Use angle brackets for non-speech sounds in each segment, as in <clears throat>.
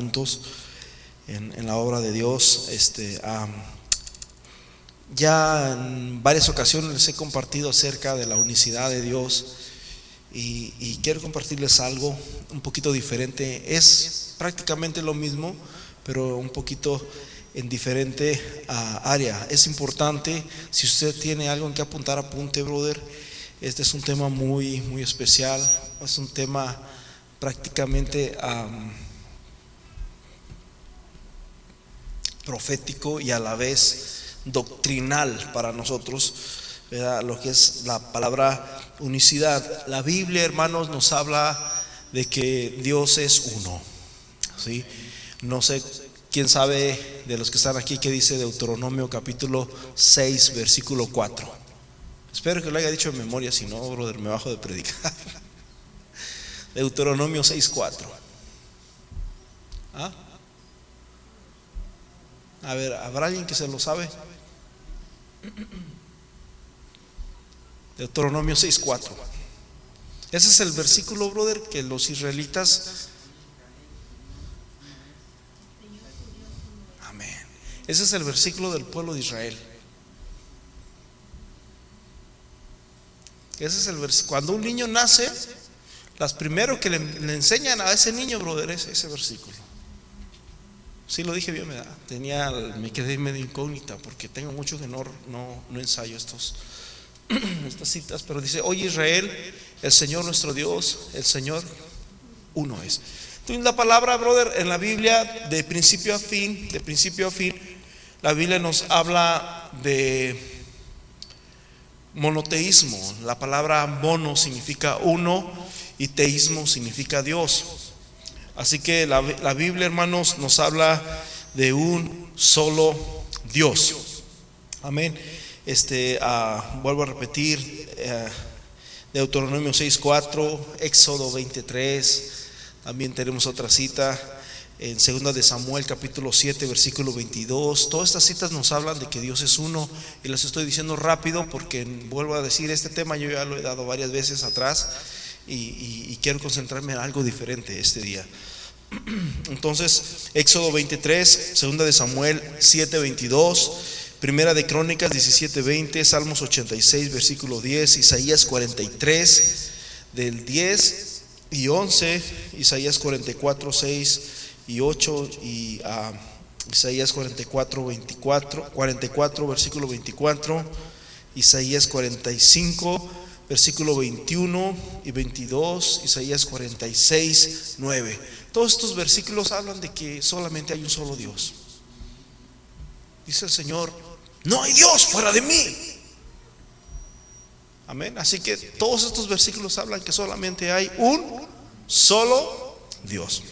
juntos en, la obra de Dios. Este, ya en varias ocasiones les he compartido acerca de la unicidad de Dios y, quiero compartirles algo un poquito diferente. Es prácticamente lo mismo, pero un poquito en diferente ah, área. Es importante, si usted tiene algo en que apuntar, apunte, brother. Este es un tema muy, muy especial. Es un tema prácticamente profético y a la vez doctrinal para nosotros, lo que es la palabra unicidad. La Biblia, hermanos, nos habla de que Dios es uno. ¿sí? No sé quién sabe de los que están aquí qué dice Deuteronomio capítulo 6, versículo 4. Espero que lo haya dicho en memoria, si no, brother, me bajo de predicar. <laughs> Deuteronomio 6.4. ¿Ah? A ver, ¿habrá alguien que se lo sabe? Deuteronomio 6.4. Ese es el versículo, brother, que los israelitas... Amén. Ese es el versículo del pueblo de Israel. Ese es el versículo. Cuando un niño nace, las primero que le, enseñan a ese niño, brother, es ese versículo. Sí lo dije bien, me, tenía, me quedé medio incógnita porque tengo mucho que no, no, ensayo estos, <clears throat> estas citas, pero dice, oye Israel, el Señor nuestro Dios, el Señor uno es. Entonces la palabra, brother, en la Biblia, de principio a fin, de principio a fin, la Biblia nos habla de monoteísmo. La palabra mono significa uno y teísmo significa Dios. Así que la, Biblia, hermanos, nos habla de un solo Dios. Amén. Este, ah, vuelvo a repetir, eh, Deuteronomio 6.4, Éxodo 23, también tenemos otra cita en segunda de Samuel capítulo 7 versículo 22. Todas estas citas nos hablan de que Dios es uno y las estoy diciendo rápido porque vuelvo a decir, este tema yo ya lo he dado varias veces atrás y, quiero concentrarme en algo diferente este día. Entonces, Éxodo 23, segunda de Samuel 7, 22, primera de Crónicas 17, 20, Salmos 86, versículo 10, Isaías 43, del 10 y 11, Isaías 44, 6 y 8 y a Isaías 44, 24, 44, versículo 24, Isaías 45, versículo 21 y 22, Isaías 46, 9. Todos estos versículos hablan de que solamente hay un solo Dios. Dice el Señor, no hay Dios fuera de mí. Amén. Así que todos estos versículos hablan que solamente hay un solo Dios.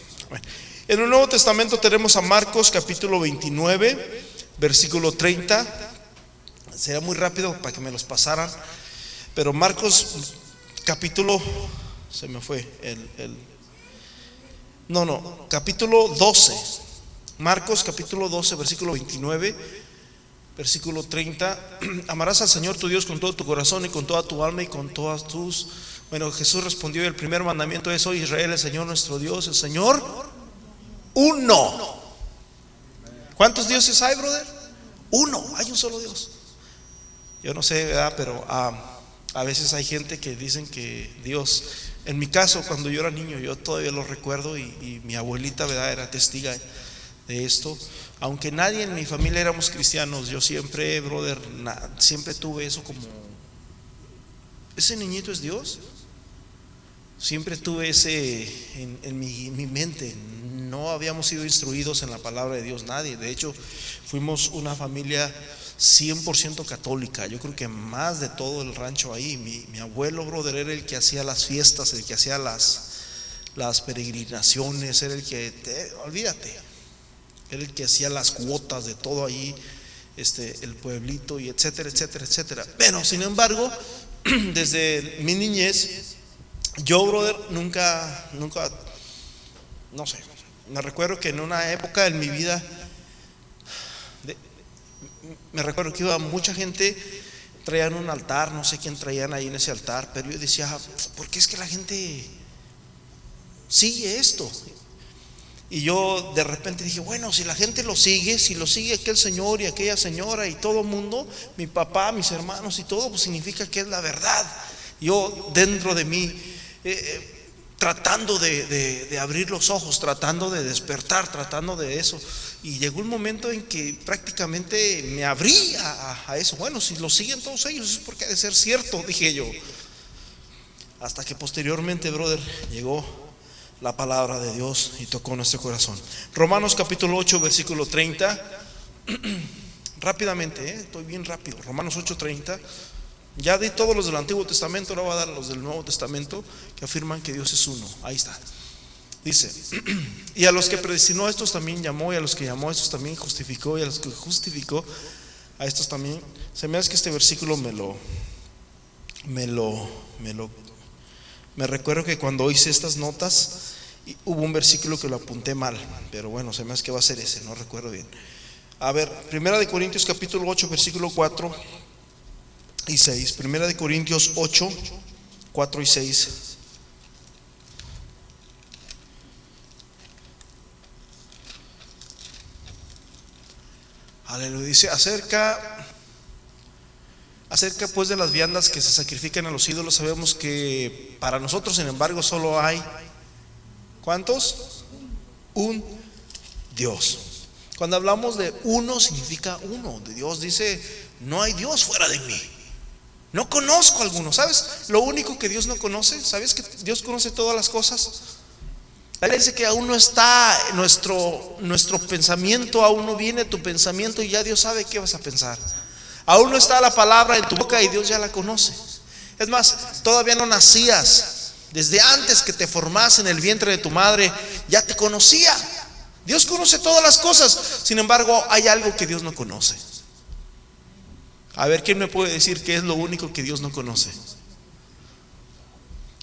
En el Nuevo Testamento tenemos a Marcos capítulo 29, versículo 30. Sería muy rápido para que me los pasaran. Pero Marcos capítulo, se me fue el, el no, no, capítulo 12. Marcos capítulo 12, versículo 29, versículo 30. <clears throat> Amarás al Señor tu Dios con todo tu corazón y con toda tu alma y con todas tus... Bueno, Jesús respondió, el primer mandamiento es, hoy Israel, el Señor nuestro Dios, el Señor uno. ¿Cuántos dioses hay, brother? Uno, hay un solo Dios. Yo no sé, ¿verdad? Pero ah, a veces hay gente que dicen que Dios, en mi caso, cuando yo era niño, yo todavía lo recuerdo y, mi abuelita, ¿verdad? Era testiga de esto. Aunque nadie en mi familia éramos cristianos, yo siempre, brother, siempre tuve eso como, ¿ese niñito es Dios? Siempre tuve ese en, mi, mente, no habíamos sido instruidos en la palabra de Dios nadie. De hecho, fuimos una familia 100% católica. Yo creo que más de todo el rancho ahí. Mi, abuelo, brother, era el que hacía las fiestas, el que hacía las, peregrinaciones, era el que, olvídate, era el que hacía las cuotas de todo ahí, este, el pueblito y etcétera, etcétera, etcétera. Pero, sin embargo, <clears throat> desde mi niñez, yo, brother, nunca, nunca, no sé, me recuerdo que en una época en mi vida, me recuerdo que iba mucha gente, traían un altar, no sé quién traían ahí en ese altar, pero yo decía, ¿por qué es que la gente sigue esto? Y yo de repente dije, bueno, si la gente lo sigue, si lo sigue aquel señor y aquella señora y todo el mundo, mi papá, mis hermanos y todo, pues significa que es la verdad. Yo dentro de mí, eh, eh, tratando de, abrir los ojos, tratando de despertar, tratando de eso. Y llegó un momento en que prácticamente me abrí a, eso. Bueno, si lo siguen todos ellos es porque ha de ser cierto, dije yo. Hasta que posteriormente, brother, llegó la palabra de Dios y tocó nuestro corazón. Romanos capítulo 8, versículo 30. <clears throat> Rápidamente, ¿eh? estoy bien rápido. Romanos 8, 30. Ya di todos los del Antiguo Testamento, ahora voy a dar los del Nuevo Testamento que afirman que Dios es uno. Ahí está. Dice, y a los que predestinó a estos también llamó, y a los que llamó a estos también justificó, y a los que justificó a estos también. Se me hace que este versículo me lo, me lo, me lo me recuerdo que cuando hice estas notas hubo un versículo que lo apunté mal, pero bueno, se me hace que va a ser ese, no recuerdo bien. A ver, Primera de Corintios capítulo 8, versículo 4 y 6. Primera de Corintios 8, 4 y 6. Aleluya. Dice acerca Acerca pues de las viandas que se sacrifican a los ídolos, sabemos que para nosotros, sin embargo, solo hay ¿cuántos? Un Dios. Cuando hablamos de uno, significa uno. De Dios dice, no hay Dios fuera de mí. No conozco alguno. ¿Sabes? Lo único que Dios no conoce, ¿sabes que Dios conoce todas las cosas? Él dice que aún no está nuestro, nuestro pensamiento, aún no viene tu pensamiento y ya Dios sabe qué vas a pensar. Aún no está la palabra en tu boca y Dios ya la conoce. Es más, todavía no nacías. Desde antes que te formase en el vientre de tu madre, ya te conocía. Dios conoce todas las cosas. Sin embargo, hay algo que Dios no conoce. A ver, ¿quién me puede decir qué es lo único que Dios no conoce?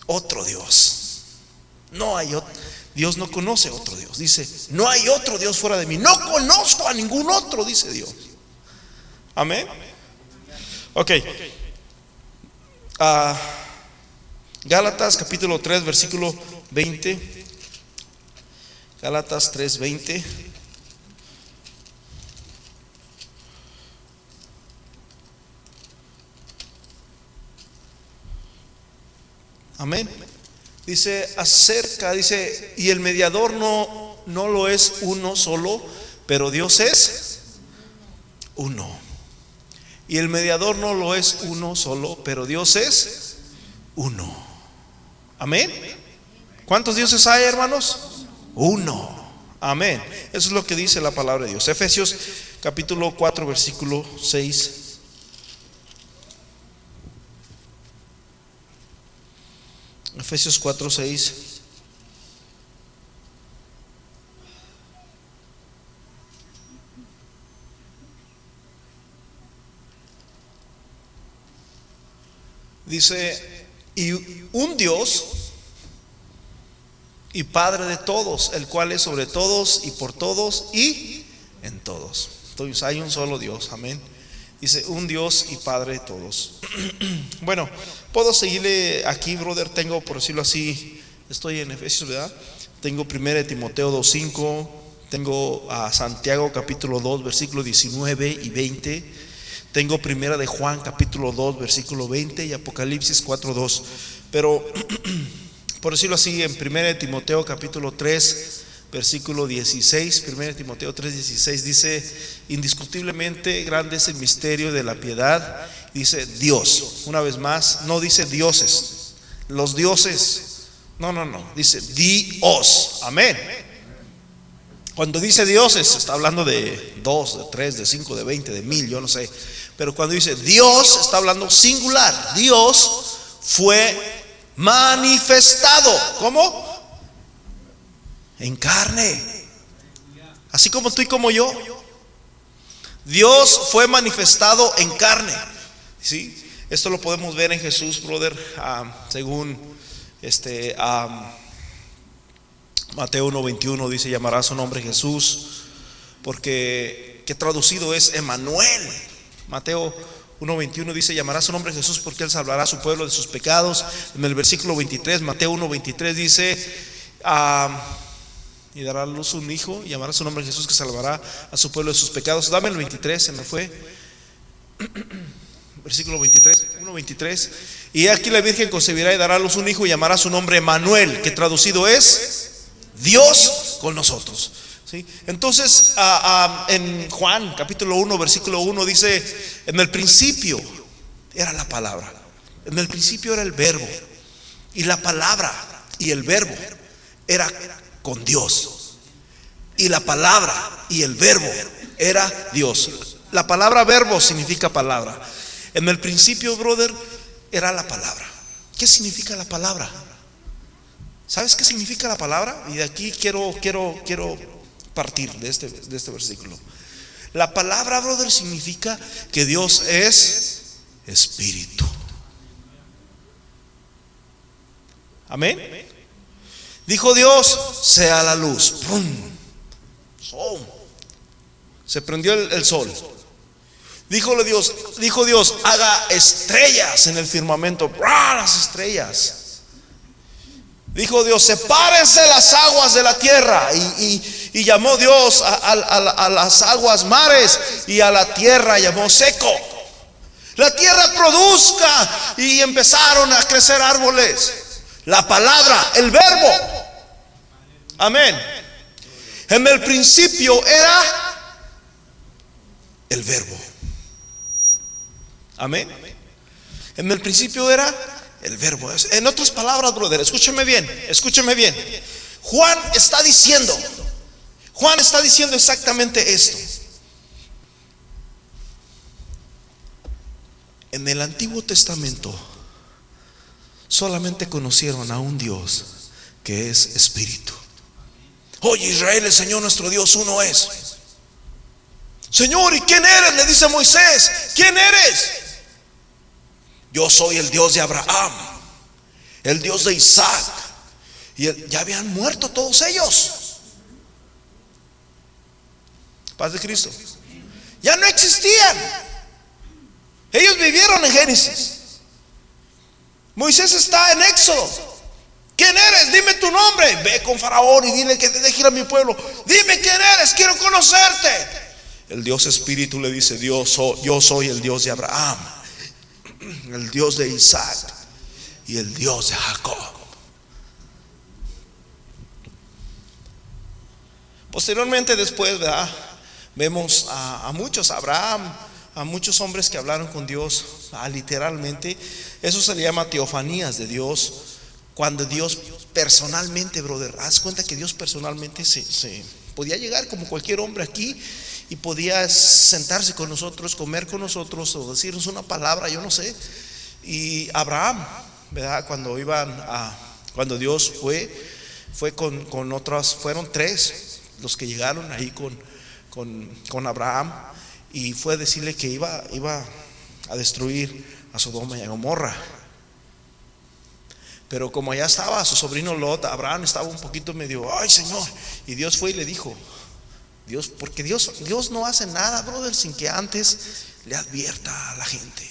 Otro Dios. No hay otro. Dios no conoce otro Dios. Dice, no hay otro Dios fuera de mí. No conozco a ningún otro, dice Dios. Amén. Ok. Uh, Gálatas capítulo 3, versículo 20. Gálatas 3, 20. Amén. Dice acerca, dice, y el mediador no, no lo es uno solo, pero Dios es uno. Y el mediador no lo es uno solo, pero Dios es uno. Amén. ¿Cuántos dioses hay, hermanos? Uno. Amén. Eso es lo que dice la palabra de Dios. Efesios capítulo 4, versículo 6. Efesios 4, 6. Dice, y un Dios y Padre de todos, el cual es sobre todos y por todos y en todos. Entonces hay un solo Dios, amén. Dice, un Dios y Padre de todos. <clears throat> bueno, puedo seguirle aquí, brother. Tengo, por decirlo así, estoy en Efesios, ¿verdad? Tengo 1 Timoteo 2.5, tengo a Santiago capítulo 2, versículo 19 y 20. Tengo primera de Juan capítulo 2 versículo 20 y Apocalipsis 4 2. Pero <clears throat> por decirlo así, en primera de Timoteo capítulo 3 versículo 16, primera de Timoteo 3 16 dice, indiscutiblemente grande es el misterio de la piedad. Dice Dios, una vez más, no dice dioses, los dioses, no, no, no, dice Dios, amén. Cuando dice dioses, está hablando de dos, de tres, de cinco, de veinte, de mil, yo no sé. Pero cuando dice Dios, está hablando singular. Dios fue manifestado. ¿Cómo? En carne. Así como tú y como yo. Dios fue manifestado en carne. ¿Sí? Esto lo podemos ver en Jesús, brother, ah, según este ah, Mateo 1:21 dice, llamará su nombre Jesús, porque que traducido es Emanuel, Mateo 1.21 dice, llamará su nombre Jesús porque él salvará a su pueblo de sus pecados. En el versículo 23, Mateo 1.23 dice, y dará a luz un hijo y llamará su nombre Jesús que salvará a su pueblo de sus pecados. Dame el 23, se me fue. <clears throat> Versículo 23, 1, 23. Y aquí la Virgen concebirá y dará a luz un hijo y llamará su nombre Manuel, que traducido es Dios con nosotros. ¿Sí? Entonces, en Juan capítulo 1, versículo 1 dice, en el principio era la palabra, en el principio era el verbo, y la palabra y el verbo era con Dios. Y la palabra y el verbo era Dios. La palabra verbo significa palabra. En el principio, brother, era la palabra. ¿Qué significa la palabra? ¿Sabes qué significa la palabra? Y de aquí quiero, quiero, quiero partir de este, de este versículo. La palabra, brother, significa que Dios es espíritu. Amén. Dijo Dios, sea la luz. Se prendió el, sol. Díjole Dios, dijo Dios, haga estrellas en el firmamento. Las estrellas. Dijo Dios, sepárense las aguas de la tierra. Y, llamó Dios a, las aguas mares y a la tierra llamó seco. La tierra produzca y empezaron a crecer árboles. La palabra, el verbo Amén. En el principio era el verbo. Amén. En el principio era el verbo. En otras palabras, brother, escúcheme bien, escúcheme bien. Juan está diciendo, Juan está diciendo exactamente esto. En el Antiguo Testamento solamente conocieron a un Dios que es espíritu. Oye Israel, el Señor nuestro Dios uno es. Señor, ¿y quién eres? Le dice Moisés, ¿quién eres? Yo soy el Dios de Abraham, el Dios de Isaac. Y ya habían muerto todos ellos. Paz de Cristo. Ya no existían. Ellos vivieron en Génesis. Moisés está en Éxodo. ¿Quién eres? Dime tu nombre. Ve con Faraón y dile que te deje ir a mi pueblo. Dime quién eres, quiero conocerte. El Dios Espíritu le dice, Dios, yo soy el Dios de Abraham, el Dios de Isaac y el Dios de Jacob. Posteriormente después, Vemos a, muchos, a Abraham, a muchos hombres que hablaron con Dios, literalmente. Eso se le llama teofanías de Dios cuando Dios personalmente, brother, haz cuenta que Dios personalmente se, podía llegar como cualquier hombre aquí y podía sentarse con nosotros, comer con nosotros o decirnos una palabra, yo no sé. Y Abraham, ¿verdad? Cuando iban a, cuando Dios fue, fue con, con otras, fueron tres los que llegaron ahí con, con, con Abraham y fue a decirle que iba, iba a destruir a Sodoma y a Gomorra. Pero como ya estaba su sobrino Lot, Abraham estaba un poquito medio, ay Señor. Y Dios fue y le dijo, Dios, porque Dios, Dios no hace nada, brother, sin que antes le advierta a la gente.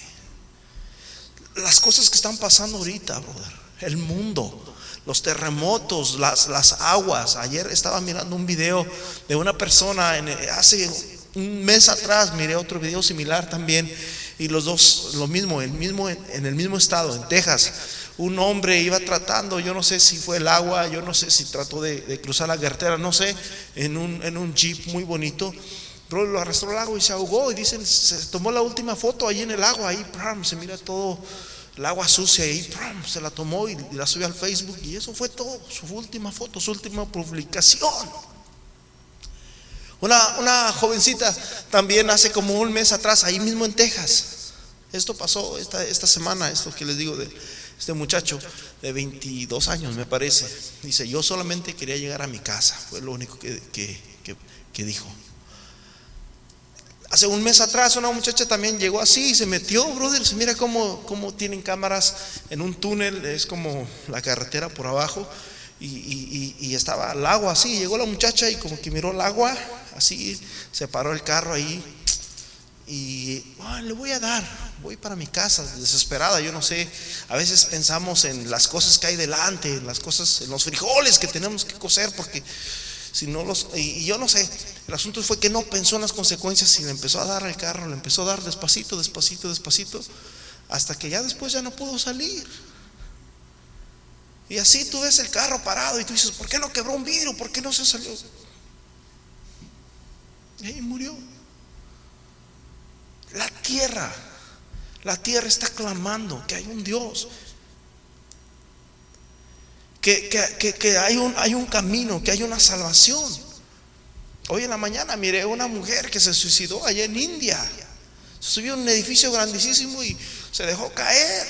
Las cosas que están pasando ahorita, brother, el mundo, los terremotos, las, las aguas. Ayer estaba mirando un video de una persona, en, hace un mes atrás miré otro video similar también, y los dos, lo mismo, el mismo en el mismo estado, en Texas un hombre iba tratando, yo no sé si fue el agua, yo no sé si trató de, cruzar la carretera, no sé, en un, en un jeep muy bonito. Pero lo arrastró al agua y se ahogó. Y dicen, se tomó la última foto ahí en el agua, ahí se mira todo el agua sucia ahí, se la tomó y la subió al Facebook. Y eso fue todo, su última foto, su última publicación. Una, una jovencita también hace como un mes atrás, ahí mismo en Texas. Esto pasó esta, esta semana, esto que les digo de este muchacho de 22 años, me parece, dice, yo solamente quería llegar a mi casa, fue lo único que, dijo. Hace un mes atrás una muchacha también llegó así y se metió, brother. Mira cómo, cómo tienen cámaras en un túnel, es como la carretera por abajo. Y, estaba el agua así. Llegó la muchacha y como que miró el agua, así, se paró el carro ahí. Y le voy a dar, voy para mi casa, desesperada, yo no sé, a veces pensamos en las cosas que hay delante, en las cosas, en los frijoles que tenemos que cocer, porque Si no los, y, yo no sé, el asunto fue que no pensó en las consecuencias y le empezó a dar al carro, le empezó a dar despacito, despacito, despacito, hasta que ya después ya no pudo salir. Y así tú ves el carro parado y tú dices, ¿por qué no quebró un vidrio? ¿Por qué no se salió? Y ahí murió. La tierra, la tierra está clamando que hay un Dios. Que, que, hay, un, hay un camino, que hay una salvación. Hoy en la mañana miré una mujer que se suicidó allá en India. Subió a un edificio grandísimo y se dejó caer.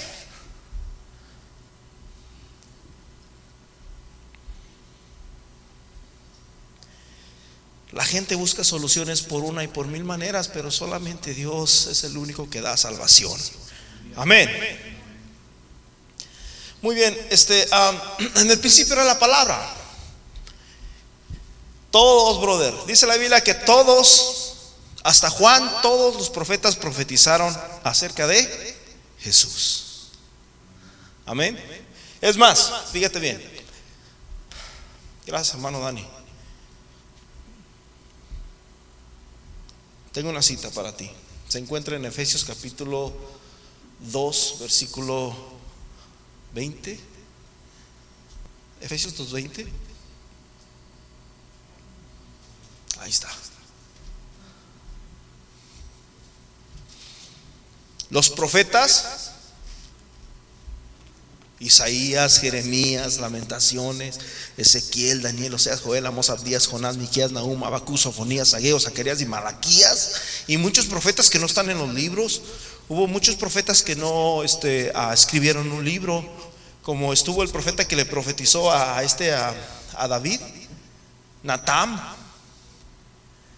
La gente busca soluciones por una y por mil maneras, pero solamente Dios es el único que da salvación. Amén. Muy bien, este, <clears throat> en el principio era la palabra. Todos, brother. Dice la Biblia que todos, hasta Juan, todos los profetas profetizaron acerca de Jesús. Amén. Es más, fíjate bien. Gracias, hermano Dani. Tengo una cita para ti. Se encuentra en Efesios capítulo 2, versículo 20. Efesios 2, 20. Ahí está. Los profetas Isaías, Jeremías, Lamentaciones, Ezequiel, Daniel, Oseas, Joel, Amos, Abdías, Jonás, Miquías, Nahum, Abacú, Sofonías, Ageo, Zacarías y Malaquías y muchos profetas que no están en los libros. Hubo muchos profetas que no este, ah, escribieron un libro, como estuvo el profeta que le profetizó a, este a, David, Natam.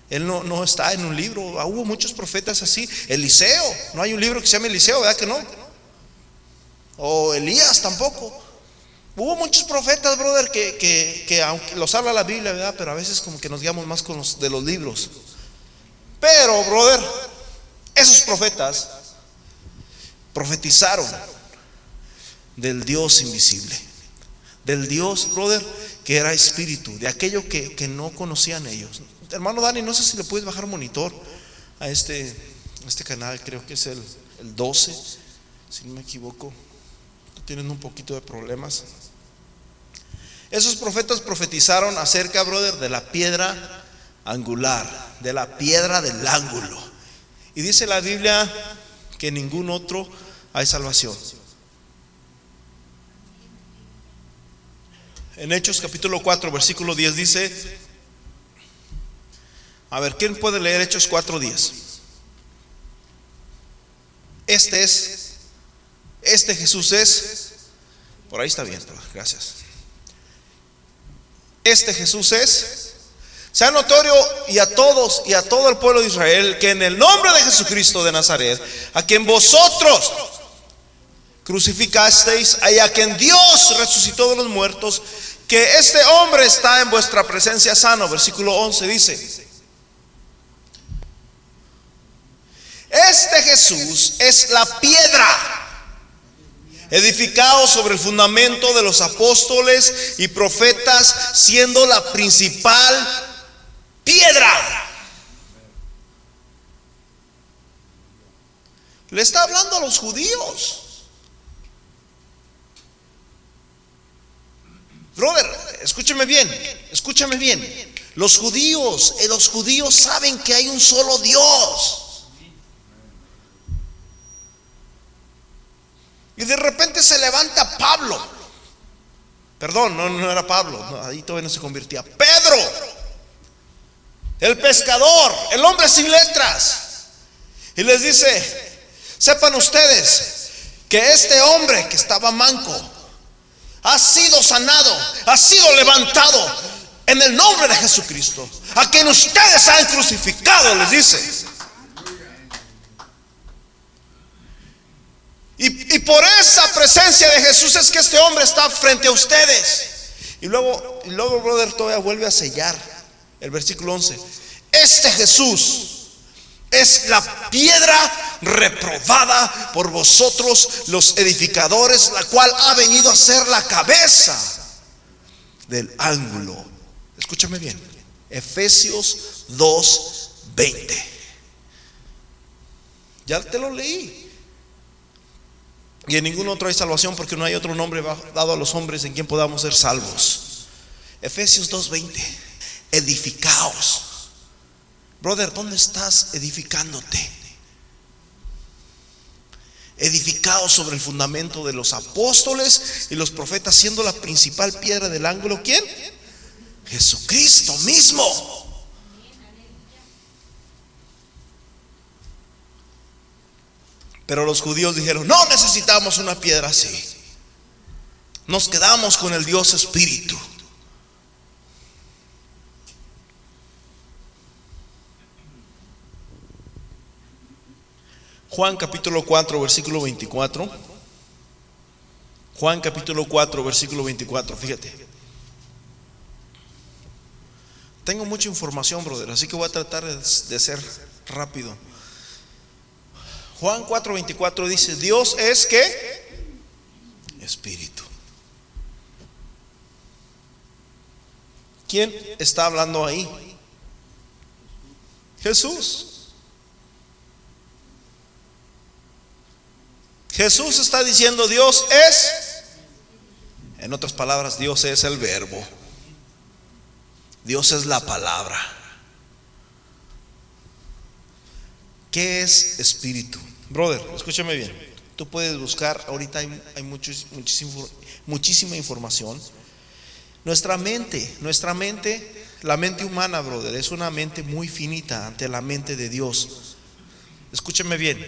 Él no, no está en un libro. Ah, hubo muchos profetas así. Eliseo, no hay un libro que se llame Eliseo, ¿verdad que no? O Elías tampoco. Hubo muchos profetas, brother, que, aunque los habla la Biblia, ¿verdad? Pero a veces como que nos guiamos más con los de los libros. Pero, brother, esos profetas profetizaron del Dios invisible, del Dios, brother, que era espíritu, de aquello que, no conocían ellos. Hermano Dani, no sé si le puedes bajar monitor a este, este canal, creo que es el, el 12, si no me equivoco tienen un poquito de problemas. Esos profetas profetizaron acerca, brother, de la piedra angular, de la piedra del ángulo. Y dice la Biblia que ningún otro hay salvación. En Hechos capítulo 4, versículo 10 dice, a ver, ¿quién puede leer Hechos 4, 10? Este es este Jesús es, por ahí está bien, gracias. Este Jesús es, sea notorio y a todos y a todo el pueblo de Israel que en el nombre de Jesucristo de Nazaret, a quien vosotros crucificasteis y a quien Dios resucitó de los muertos, que este hombre está en vuestra presencia sano. Versículo 11 dice, este Jesús es la piedra edificado sobre el fundamento de los apóstoles y profetas, siendo la principal piedra. Le está hablando a los judíos. Brother, escúcheme bien, escúchame bien. Los judíos, eh, los judíos saben que hay un solo Dios. Y de repente se levanta Pablo. Perdón, no, no era Pablo, ahí todavía no se convertía. Pedro, el pescador, el hombre sin letras. Y les dice, sepan ustedes que este hombre que estaba manco ha sido sanado, ha sido levantado en el nombre de Jesucristo, a quien ustedes han crucificado, les dice. Y, por esa presencia de Jesús es que este hombre está frente a ustedes. Y luego, y luego, brother, todavía vuelve a sellar el versículo 11. Este Jesús es la piedra reprobada por vosotros los edificadores, la cual ha venido a ser la cabeza del ángulo. Escúchame bien. Efesios 2:20. Ya te lo leí. Y en ningún otro hay salvación porque no hay otro nombre dado a los hombres en quien podamos ser salvos. Efesios 2:20. Edificaos. Brother, ¿dónde estás edificándote? Edificaos sobre el fundamento de los apóstoles y los profetas, siendo la principal piedra del ángulo. ¿Quién? Jesucristo mismo. Pero los judíos dijeron, no necesitamos una piedra así. Nos quedamos con el Dios Espíritu. Juan capítulo 4, versículo 24. Juan capítulo 4, versículo 24. Fíjate. Tengo mucha información, brother, así que voy a tratar de ser rápido. Juan 4:24 dice, Dios es que espíritu. ¿Quién está hablando ahí? Jesús. Jesús está diciendo, Dios es, en otras palabras, Dios es el verbo. Dios es la palabra. ¿Qué es espíritu? Brother, escúchame bien. Tú puedes buscar, ahorita hay, hay muchísima información. Nuestra mente, nuestra mente, la mente humana, brother, es una mente muy finita ante la mente de Dios. Escúchame bien.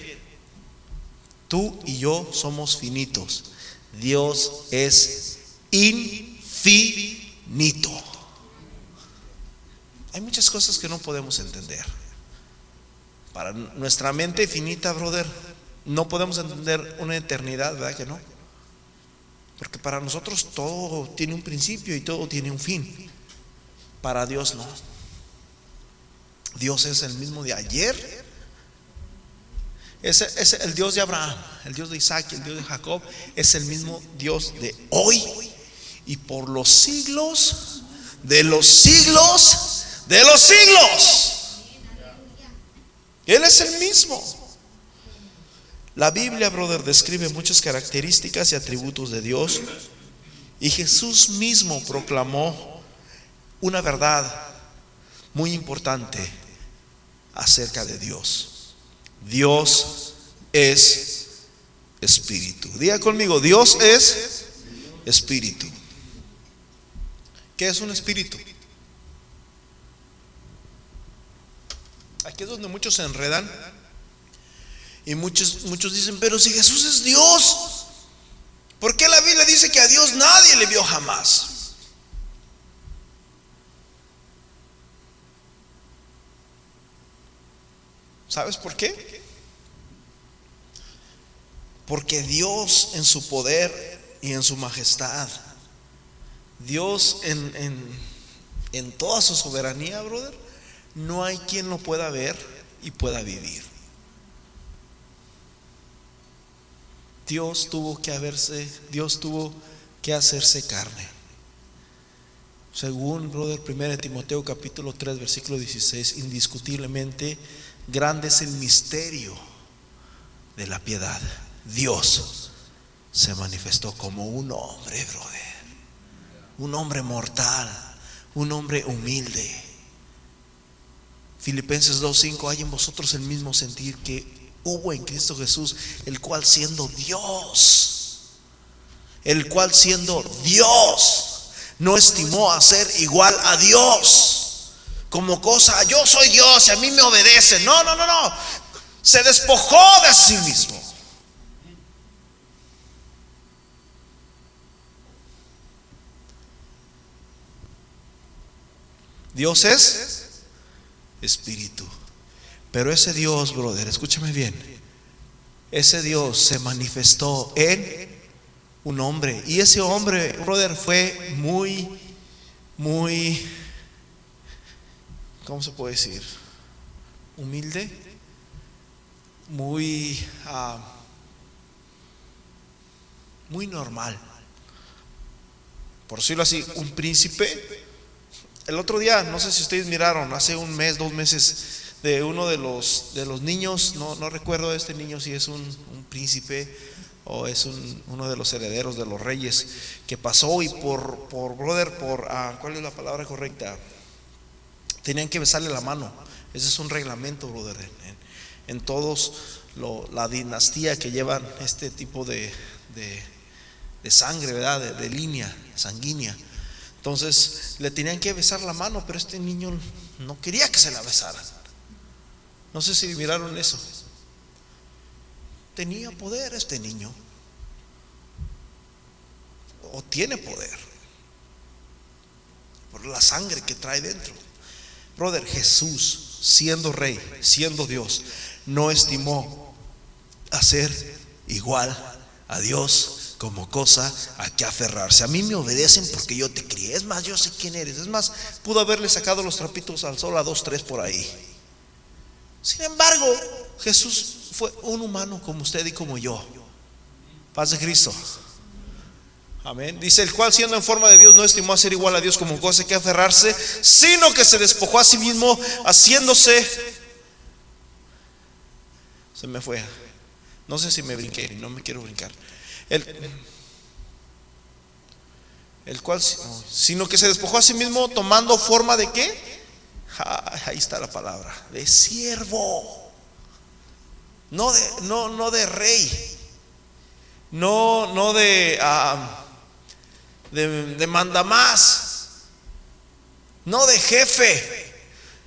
Tú y yo somos finitos. Dios es infinito. Hay muchas cosas que no podemos entender. Para nuestra mente finita, brother, no podemos entender una eternidad, ¿verdad que no? Porque para nosotros todo tiene un principio y todo tiene un fin. Para Dios no. Dios es el mismo de ayer. Es, es el Dios de Abraham, el Dios de Isaac, el Dios de Jacob. Es el mismo Dios de hoy y por los siglos de los siglos de los siglos. Él es el mismo. La Biblia, brother, describe muchas características y atributos de Dios. Y Jesús mismo proclamó una verdad muy importante acerca de Dios. Dios es espíritu. Diga conmigo, Dios es espíritu. ¿Qué es un espíritu? Aquí es donde muchos se enredan. Y muchos, muchos dicen, pero si Jesús es Dios, ¿por qué la Biblia dice que a Dios nadie le vio jamás? ¿Sabes por qué? Porque Dios en su poder y en su majestad, Dios en, en, en toda su soberanía, brother, no hay quien lo pueda ver y pueda vivir. Dios tuvo que haberse, Dios tuvo que hacerse carne. Según brother 1 Timoteo capítulo 3 versículo 16, indiscutiblemente grande es el misterio de la piedad. Dios se manifestó como un hombre, brother. Un hombre mortal, un hombre humilde Filipenses 2.5, hay en vosotros el mismo sentir que hubo en Cristo Jesús, el cual siendo Dios, el cual siendo Dios, no estimó a ser igual a Dios como cosa, yo soy Dios y a mí me obedece. No, no, no, no. Se despojó de sí mismo. Dios es espíritu. Pero ese Dios, brother, escúchame bien, ese Dios se manifestó en un hombre. Y ese hombre, brother, fue muy, muy, ¿cómo se puede decir? Humilde, muy, ah, muy normal. Por decirlo así, un príncipe el otro día, no sé si ustedes miraron, hace un mes, dos meses, de uno de los, de los niños, no, no recuerdo este niño si es un, príncipe o es uno de los herederos de los reyes, que pasó y por, por brother, por, ah, ¿cuál es la palabra correcta? Tenían que besarle la mano. Ese es un reglamento, brother, en, todos la dinastía que llevan este tipo de, de, sangre, ¿verdad? De, de, línea sanguínea. Entonces le tenían que besar la mano, pero este niño no quería que se la besara. No sé si miraron eso. Tenía poder este niño. O tiene poder. Por la sangre que trae dentro. Brother, Jesús, siendo rey, siendo Dios, no estimó hacer igual a Dios como cosa a que aferrarse. A mí me obedecen porque yo te crié. Es más, yo sé quién eres. Es más, pudo haberle sacado los trapitos al sol a dos, tres por ahí. Sin embargo, Jesús fue un humano como usted y como yo. Paz de Cristo. Amén. Dice, el cual siendo en forma de Dios no estimó a ser igual a Dios como cosa que aferrarse, sino que se despojó a sí mismo haciéndose... Se me fue. No sé si me brinqué, no me quiero brincar. El, el cual, sino que se despojó a sí mismo tomando forma de qué? ahí está la palabra, de siervo, no de, no, no de rey, no, no de, ah, de, de mandamás, no de jefe.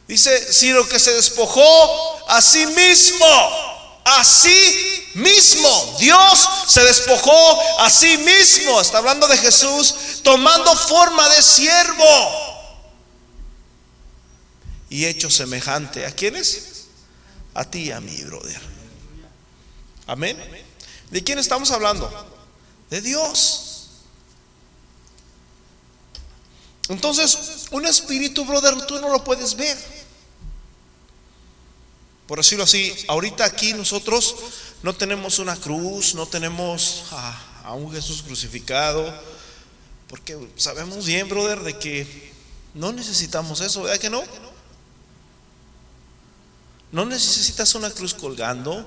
Dice, sino que se despojó a sí mismo, a sí mismo. Dios se despojó a sí mismo. Está hablando de Jesús tomando forma de siervo y hecho semejante. ¿A quiénes? A ti a mí, brother. Amén. ¿De quién estamos hablando? De Dios. Entonces, un espíritu, brother, tú no lo puedes ver. Por decirlo así, ahorita aquí nosotros no tenemos una cruz, no tenemos a, un Jesús crucificado, porque sabemos bien, brother, de que no necesitamos eso, ¿verdad que no? No necesitas una cruz colgando.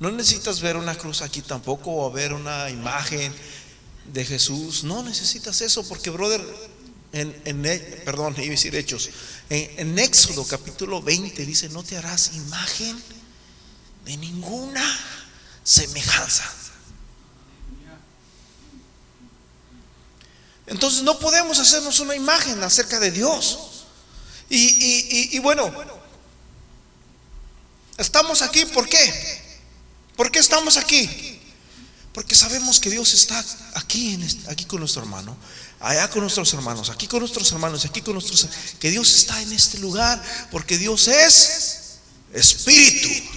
No necesitas ver una cruz aquí tampoco o ver una imagen de Jesús. No necesitas eso porque, brother, en, en perdón, iba a decir hechos. En, Éxodo capítulo 20 dice, no te harás imagen de ninguna semejanza. Entonces no podemos hacernos una imagen acerca de Dios. Y, y, y, y bueno, Estamos aquí, ¿por qué? ¿Por qué estamos aquí? Porque sabemos que Dios está aquí, aquí con nuestro hermano, allá con nuestros hermanos, aquí con nuestros hermanos, aquí con nuestros que Dios está en este lugar, porque Dios es espíritu.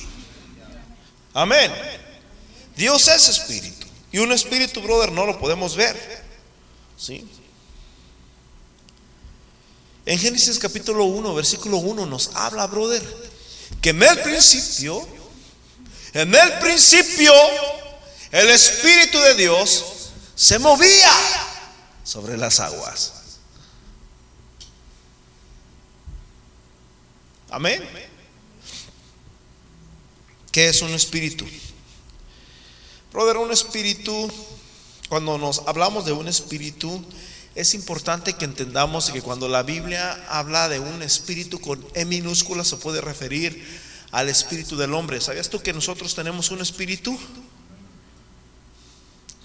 Amén. Dios es espíritu. Y un espíritu, brother, no lo podemos ver. ¿Sí? En Génesis capítulo 1, versículo 1 nos habla, brother, que en el principio, en el principio, el Espíritu de Dios se movía sobre las aguas. Amén. ¿Qué es un espíritu? Brother, un espíritu, cuando nos hablamos de un espíritu, es importante que entendamos que cuando la Biblia habla de un espíritu con E minúscula se puede referir al espíritu del hombre. ¿Sabías tú que nosotros tenemos un espíritu?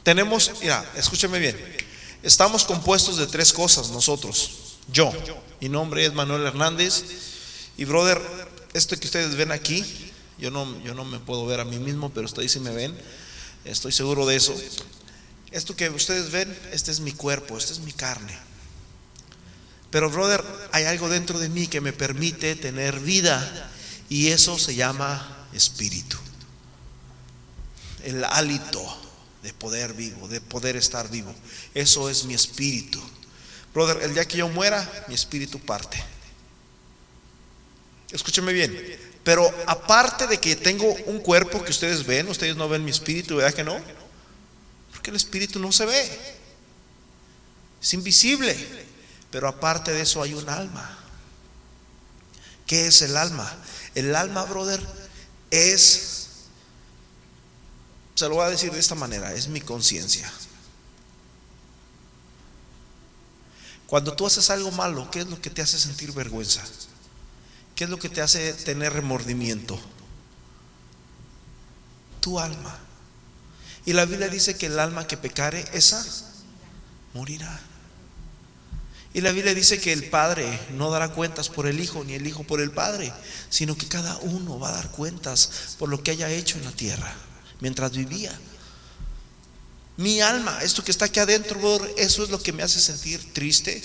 Tenemos, mira, escúcheme bien. Estamos compuestos de tres cosas nosotros. Yo, mi nombre es Manuel Hernández y brother, esto que ustedes ven aquí, yo no, yo no me puedo ver a mí mismo, pero ustedes sí me ven. Estoy seguro de eso. Esto que ustedes ven, este es mi cuerpo, esta es mi carne. Pero, brother, hay algo dentro de mí que me permite tener vida y eso se llama espíritu. El hálito de poder vivo, de poder estar vivo. Eso es mi espíritu. Brother, el día que yo muera, mi espíritu parte. Escúcheme bien. Pero aparte de que tengo un cuerpo que ustedes ven, ustedes no ven mi espíritu, ¿verdad que no? Porque el espíritu no se ve. Es invisible. Pero aparte de eso hay un alma. ¿Qué es el alma? El alma, brother, es, se lo voy a decir de esta manera, es mi conciencia. Cuando tú haces algo malo, ¿qué es lo que te hace sentir vergüenza? ¿Qué es lo que te hace tener remordimiento? Tu alma. Y la Biblia dice que el alma que pecare, esa morirá. Y la Biblia dice que el Padre no dará cuentas por el Hijo, ni el Hijo por el Padre, sino que cada uno va a dar cuentas por lo que haya hecho en la tierra mientras vivía. Mi alma, esto que está aquí adentro, eso es lo que me hace sentir triste.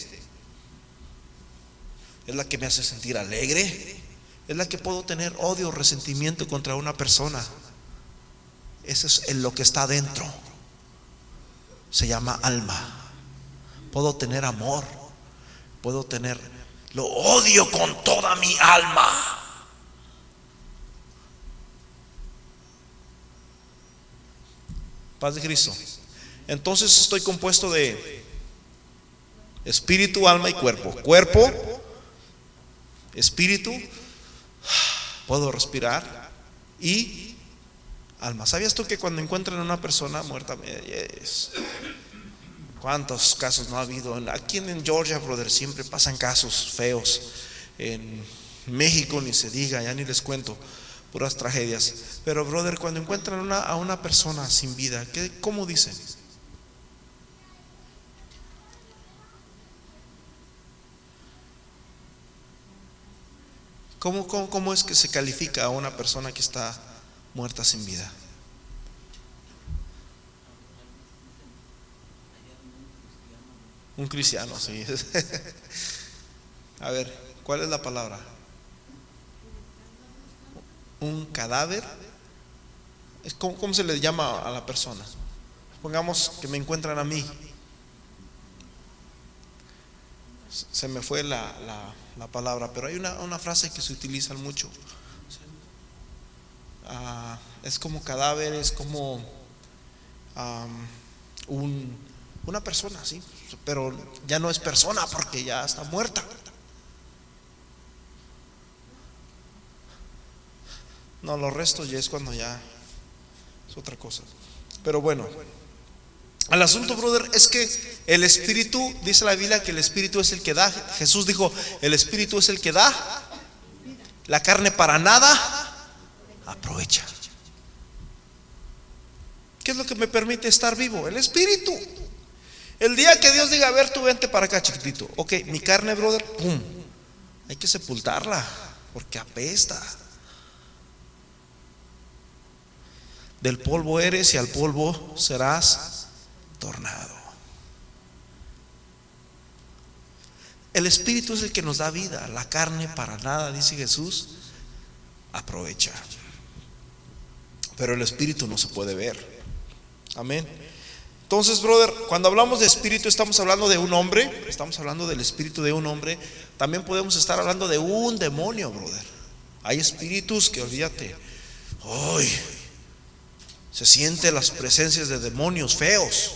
Es la que me hace sentir alegre. Es la que puedo tener odio resentimiento contra una persona. Eso es lo que está adentro. Se llama alma. Puedo tener amor. Puedo tener lo odio con toda mi alma. Paz de Cristo. Entonces estoy compuesto de espíritu, alma y cuerpo. Cuerpo, espíritu, puedo respirar y alma. ¿Sabías tú que cuando encuentran a una persona muerta, cuántos casos no ha habido? Aquí en Georgia, brother, siempre pasan casos feos. En México ni se diga, ya ni les cuento puras tragedias. Pero, brother, cuando encuentran a una persona sin vida, ¿qué, ¿cómo dicen? ¿Cómo, es que se califica a una persona que está muerta sin vida? Un cristiano, sí. <laughs> a ver, ¿cuál es la palabra? Un cadáver. ¿Cómo, cómo se le llama a la persona? Pongamos que me encuentran a mí. Se me fue la, la palabra, pero hay una, frase que se utiliza mucho. Ah, es como cadáver, es como un, una persona, sí, pero ya no es persona porque ya está muerta. No, los restos ya es cuando ya es otra cosa. Pero bueno. El asunto, brother, es que el Espíritu, dice la Biblia que el Espíritu es el que da. Jesús dijo, el Espíritu es el que da. La carne para nada aprovecha. ¿Qué es lo que me permite estar vivo? El Espíritu. El día que Dios diga, a ver, tú vente para acá, chiquitito. Ok, mi carne, brother, pum. Hay que sepultarla, porque apesta. Del polvo eres y al polvo serás tornado. El Espíritu es el que nos da vida, la carne para nada, dice Jesús, aprovecha. Pero el Espíritu no se puede ver. Amén. Entonces, brother, cuando hablamos de espíritu estamos hablando de un hombre, estamos hablando del espíritu de un hombre, también podemos estar hablando de un demonio, brother. Hay espíritus que olvídate, hoy se sienten las presencias de demonios feos.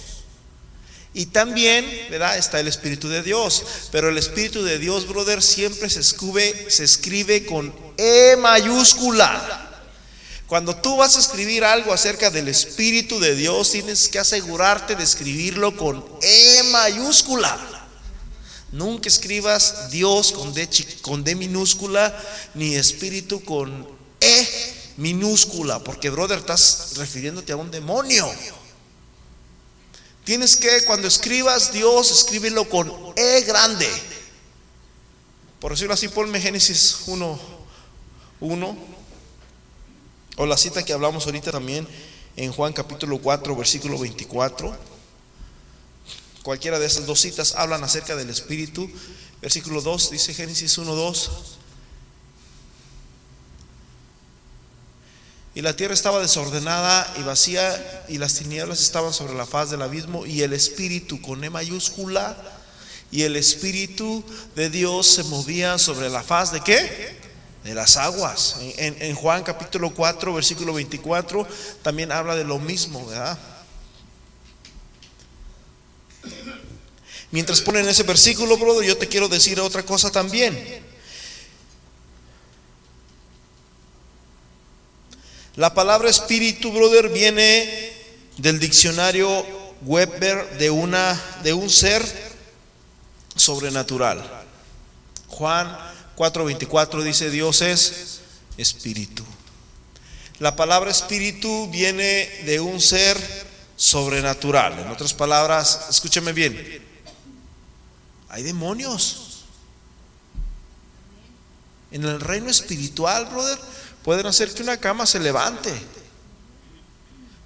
Y también, ¿verdad? Está el Espíritu de Dios. Pero el Espíritu de Dios, brother, siempre se, escribe, se escribe con E mayúscula. Cuando tú vas a escribir algo acerca del Espíritu de Dios, tienes que asegurarte de escribirlo con E mayúscula. Nunca escribas Dios con D, con D minúscula, ni Espíritu con E minúscula, porque, brother, estás refiriéndote a un demonio. Tienes que, cuando escribas Dios, escríbelo con E grande. Por decirlo así, ponme Génesis 1, 1. O la cita que hablamos ahorita también en Juan capítulo 4, versículo 24. Cualquiera de esas dos citas hablan acerca del Espíritu. Versículo 2 dice Génesis 1, 2. Y la tierra estaba desordenada y vacía y las tinieblas estaban sobre la faz del abismo y el Espíritu con E mayúscula y el Espíritu de Dios se movía sobre la faz de qué? De las aguas. En, Juan capítulo 4, versículo 24 también habla de lo mismo, ¿verdad? Mientras ponen ese versículo, brother, yo te quiero decir otra cosa también. La palabra espíritu, brother, viene del diccionario Weber de una de un ser sobrenatural. Juan 4:24 dice, "Dios es espíritu." La palabra espíritu viene de un ser sobrenatural. En otras palabras, escúchame bien. Hay demonios. En el reino espiritual, brother, Pueden hacer que una cama se levante.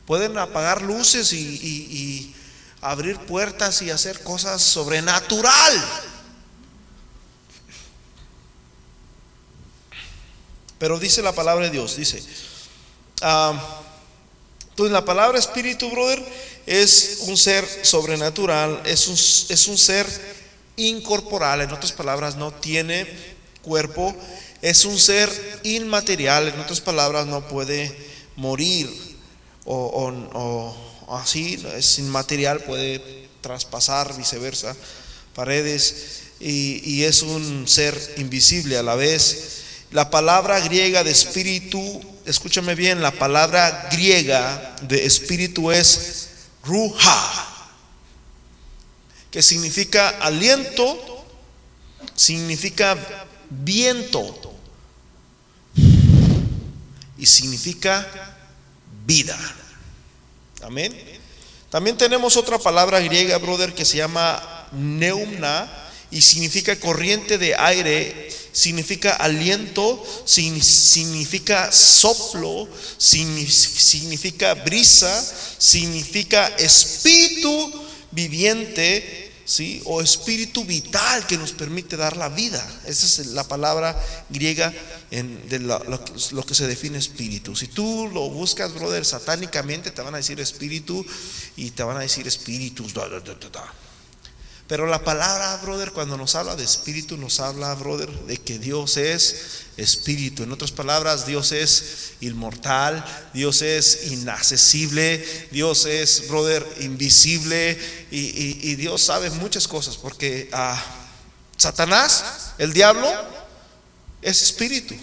Pueden apagar luces y, abrir puertas y hacer cosas sobrenatural. Pero dice la palabra de Dios, dice, ah, entonces la palabra espíritu, brother, es un ser sobrenatural, es un, es un ser incorporal, en otras palabras, no tiene cuerpo, es un ser inmaterial, en otras palabras, no puede morir o, así, es inmaterial, puede traspasar viceversa paredes y, y es un ser invisible a la vez. La palabra griega de espíritu, escúchame bien, la palabra griega de espíritu es ruja, que significa aliento, significa viento y significa vida. Amén. También tenemos otra palabra griega, brother, que se llama neumna y significa corriente de aire, significa aliento, significa soplo, significa brisa, significa espíritu viviente ¿sí? o espíritu vital que nos permite dar la vida. Esa es la palabra griega en, de lo, que se define espíritu. Si tú lo buscas, brother, satánicamente, te van a decir espíritu y te van a decir espíritus. Pero la palabra, brother, cuando nos habla de espíritu, nos habla, brother, de que Dios es espíritu. En otras palabras, Dios es inmortal, Dios es inaccesible, Dios es, brother, invisible y, Dios sabe muchas cosas porque a Satanás, el diablo, es espíritu.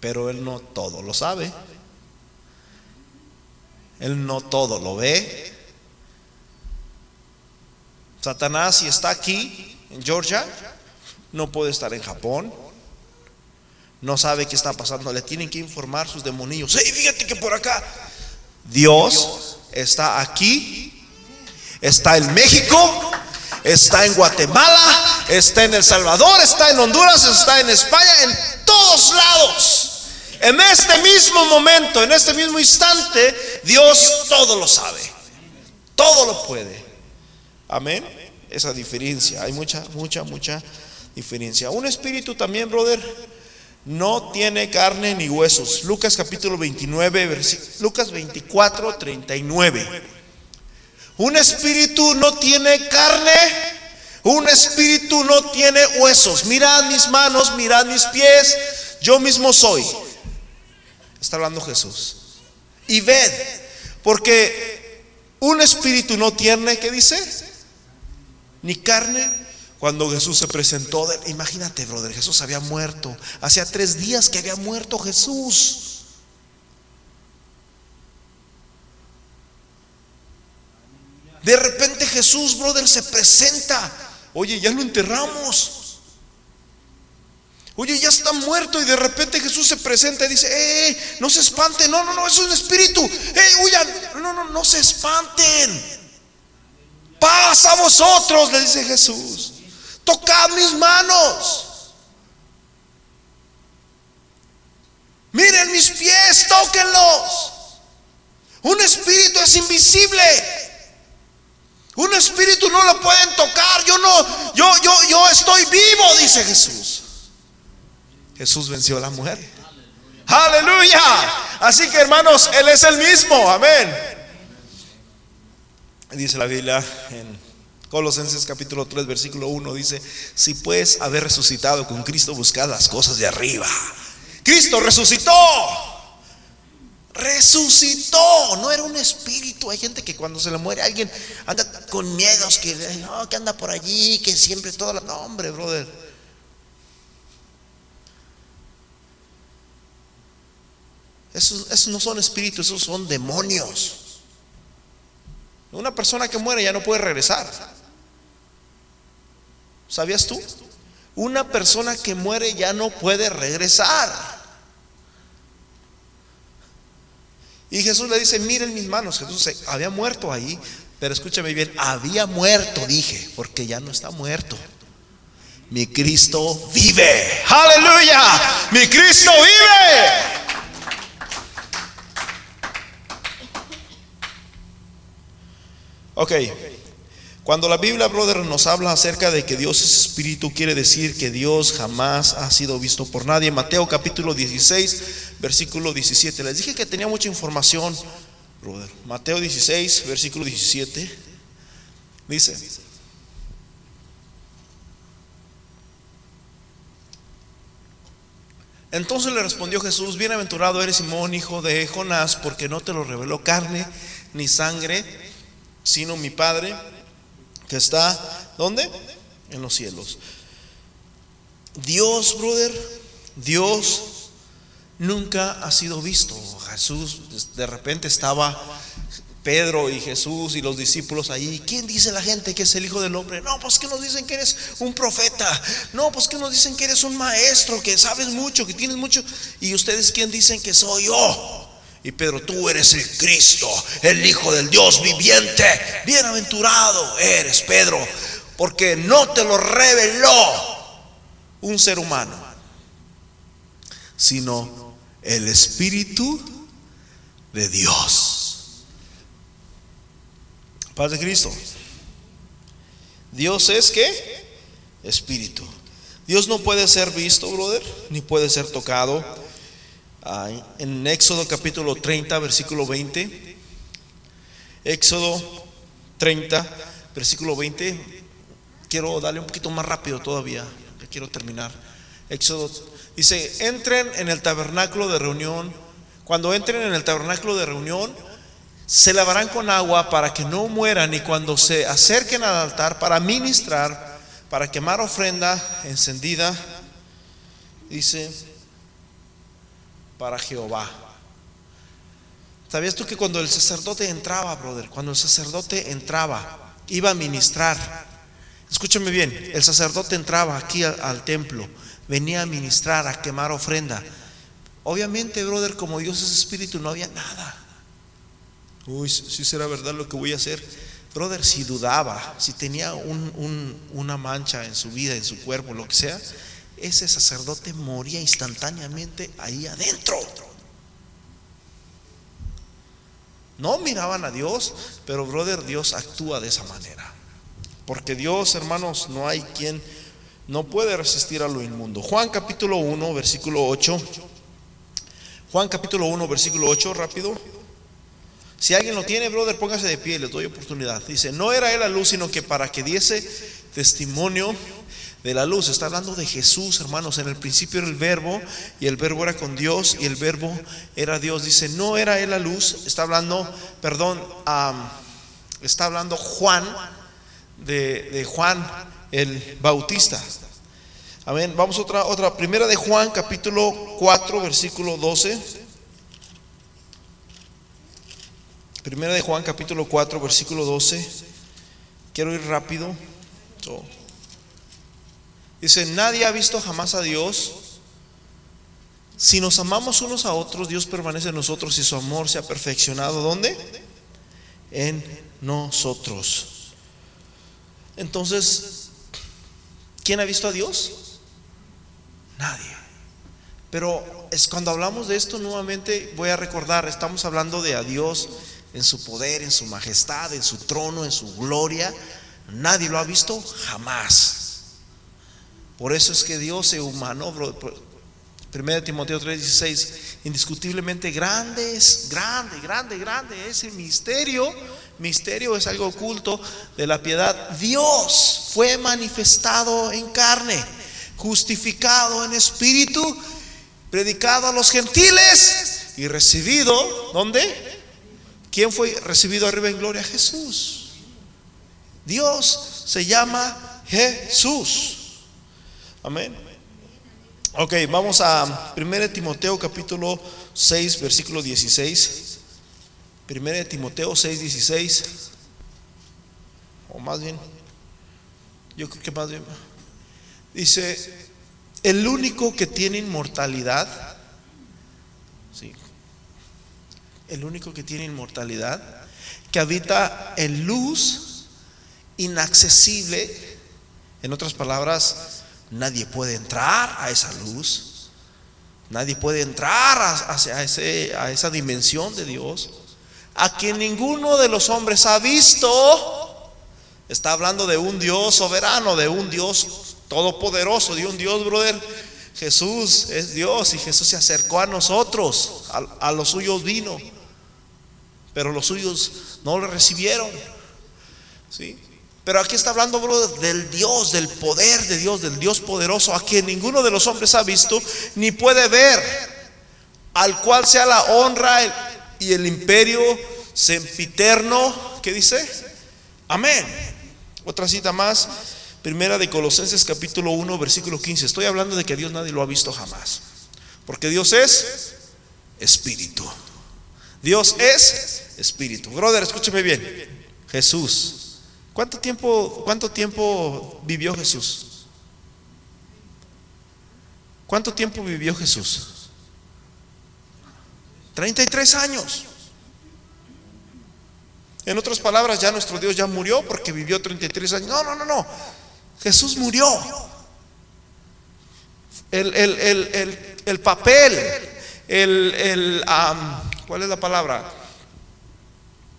Pero él no todo lo sabe. Él no todo lo ve. Satanás, si está aquí, en Georgia, no puede estar en Japón. No sabe qué está pasando. Le tienen que informar sus demonios. Hey, fíjate que por acá Dios está aquí, está en México, está en Guatemala, está en El Salvador, está en Honduras, está en España, en todos lados. En este mismo momento, en este mismo instante, Dios todo lo sabe, todo lo puede. Amén. Esa diferencia, hay mucha, mucha, mucha diferencia. Un espíritu también, brother, no tiene carne ni huesos. Lucas capítulo 29, Lucas 24, 39. Un espíritu no tiene carne, un espíritu no tiene huesos. Mirad mis manos, mirad mis pies, yo mismo soy. Está hablando Jesús. Y ved, porque un espíritu no tiene, ¿qué dice? Ni carne cuando Jesús se presentó, imagínate, brother, Jesús había muerto. Hacía tres días que había muerto Jesús. De repente Jesús, brother, se presenta. Oye, ya lo enterramos. Oye, ya está muerto y de repente Jesús se presenta y dice, ¡eh! No se espanten, no, no, no, es un espíritu. ¡Eh, huyan! No, no, no se espanten. Pasa a vosotros, le dice Jesús. Tocad mis manos. Miren mis pies, tóquenlos. Un espíritu es invisible. Un espíritu no lo pueden tocar. Yo no, yo, yo, yo estoy vivo, dice Jesús. Jesús venció la muerte. Aleluya. Así que hermanos, Él es el mismo. Amén. Dice la Biblia en Colosenses capítulo 3, versículo 1 dice, si puedes haber resucitado con Cristo, buscad las cosas de arriba. Cristo resucitó. resucitó, no era un espíritu. Hay gente que cuando se le muere alguien anda con miedos, que, que anda por allí, que siempre todo la... No, hombre, brother. Esos, esos no son espíritus, esos son demonios. Una persona que muere ya no puede regresar. ¿Sabías tú? Una persona que muere ya no puede regresar. Y Jesús le dice, miren mis manos. Jesús había muerto ahí, pero escúchame bien, había muerto, dije, porque ya no está muerto. Mi Cristo vive. Aleluya. Mi Cristo vive. Ok. Cuando la Biblia, brother, nos habla acerca de que Dios es espíritu, quiere decir que Dios jamás ha sido visto por nadie. Mateo capítulo 16, versículo 17. Les dije que tenía mucha información, brother. Mateo 16, versículo 17. Dice, Entonces le respondió Jesús, bienaventurado eres Simón, hijo de Jonás, porque no te lo reveló carne ni sangre, sino mi Padre que está, ¿dónde? En los cielos. Dios, brother, Dios nunca ha sido visto. Jesús de repente estaba Pedro y Jesús y los discípulos ahí. ¿Quién dice la gente que es el Hijo del Hombre? No, pues que nos dicen que eres un profeta. No, pues que nos dicen que eres un maestro, que sabes mucho, que tienes mucho. ¿Y ustedes quién dicen que soy yo? Y Pedro, tú eres el Cristo, el Hijo del Dios viviente. Bienaventurado eres, Pedro, porque no te lo reveló un ser humano, sino el Espíritu de Dios. Paz de Cristo. Dios es que espíritu. Dios no puede ser visto, brother, ni puede ser tocado en Éxodo capítulo 30, versículo 20. Éxodo 30, versículo 20. Quiero darle un poquito más rápido todavía, quiero terminar. Éxodo dice, entren en el tabernáculo de reunión. Cuando entren en el tabernáculo de reunión, se lavarán con agua para que no mueran y cuando se acerquen al altar para ministrar, para quemar ofrenda encendida, dice, para Jehová. ¿Sabías tú que cuando el sacerdote entraba, brother, cuando el sacerdote entraba, iba a ministrar? Escúchame bien, el sacerdote entraba aquí al, templo, venía a ministrar, a quemar ofrenda. Obviamente, brother, como Dios es espíritu, no había nada. Uy, si será verdad lo que voy a hacer. Brother, si dudaba, si tenía una mancha en su vida, en su cuerpo, lo que sea, ese sacerdote moría instantáneamente ahí adentro. No miraban a Dios, pero brother, Dios actúa de esa manera. Porque Dios, hermanos, no hay quien no puede resistir a lo inmundo. Juan capítulo 1, versículo 8. Juan capítulo 1, versículo 8, rápido. Si alguien lo tiene, brother, póngase de pie, les doy oportunidad. Dice, no era él la luz, sino que para que diese testimonio de la luz. Está hablando de Jesús, hermanos. En el principio era el verbo y el verbo era con Dios y el verbo era Dios. Dice, no era él la luz. Está hablando, perdón, está hablando Juan, de, Juan el Bautista. Amén. Vamos a otra, otra. Primera de Juan, capítulo 4, versículo 12. Primera de Juan, capítulo 4, versículo 12. Quiero ir rápido. Dice, nadie ha visto jamás a Dios. Si nos amamos unos a otros, Dios permanece en nosotros y su amor se ha perfeccionado. ¿Dónde? En nosotros. Entonces, ¿quién ha visto a Dios? Nadie. Pero es cuando hablamos de esto nuevamente, voy a recordar, estamos hablando de a Dios en su poder, en su majestad, en su trono, en su gloria. Nadie lo ha visto jamás. Por eso es que Dios se humanó, 1 Timoteo 3:16, indiscutiblemente grande grande, grande, grande es el misterio. Misterio es algo oculto de la piedad. Dios fue manifestado en carne, justificado en espíritu, predicado a los gentiles y recibido, ¿dónde? ¿Quién fue recibido arriba en gloria? Jesús. Dios se llama Jesús. Amén. Ok, vamos a 1 Timoteo capítulo 6, versículo 16. 1 Timoteo 6, 16. O más bien, yo creo que más bien. Dice, el único que tiene inmortalidad el único que tiene inmortalidad, que habita en luz inaccesible. En otras palabras, nadie puede entrar a esa luz. Nadie puede entrar hacia ese, a esa dimensión de Dios. A quien ninguno de los hombres ha visto. Está hablando de un Dios soberano, de un Dios todopoderoso, de un Dios, brother. Jesús es Dios y Jesús se acercó a nosotros, a, a los suyos vino pero los suyos no lo recibieron. ¿Sí? Pero aquí está hablando, del Dios, del poder de Dios, del Dios poderoso, a quien ninguno de los hombres ha visto ni puede ver, al cual sea la honra y el imperio sempiterno. ¿Qué dice? Amén. Otra cita más, primera de Colosenses capítulo 1, versículo 15. Estoy hablando de que Dios nadie lo ha visto jamás, porque Dios es espíritu. Dios es espíritu. Brother, escúcheme bien. Jesús. ¿Cuánto tiempo, cuánto tiempo vivió Jesús? ¿Cuánto tiempo vivió Jesús? 33 años. En otras palabras, ya nuestro Dios ya murió porque vivió 33 años. No, no, no, no. Jesús murió. El, el, papel, el, ¿cuál es la palabra?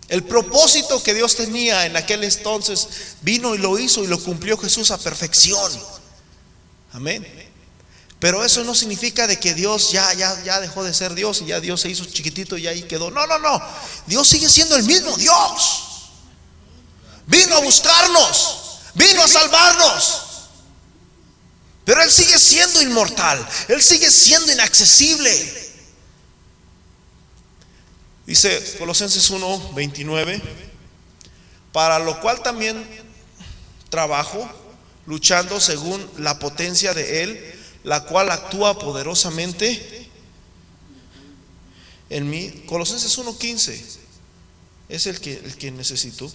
El propósito que Dios tenía en aquel entonces vino y lo hizo y lo cumplió Jesús a perfección. Amén. Pero eso no significa de que Dios ya, ya, ya dejó de ser Dios y ya Dios se hizo chiquitito y ahí quedó. No, no, no. Dios sigue siendo el mismo Dios. Vino a buscarnos. Vino a salvarnos. Pero Él sigue siendo inmortal. Él sigue siendo inaccesible. Dice Colosenses 1, 29, para lo cual también trabajo, luchando según la potencia de Él, la cual actúa poderosamente en mí. Colosenses 1.15 es el que, el que necesito.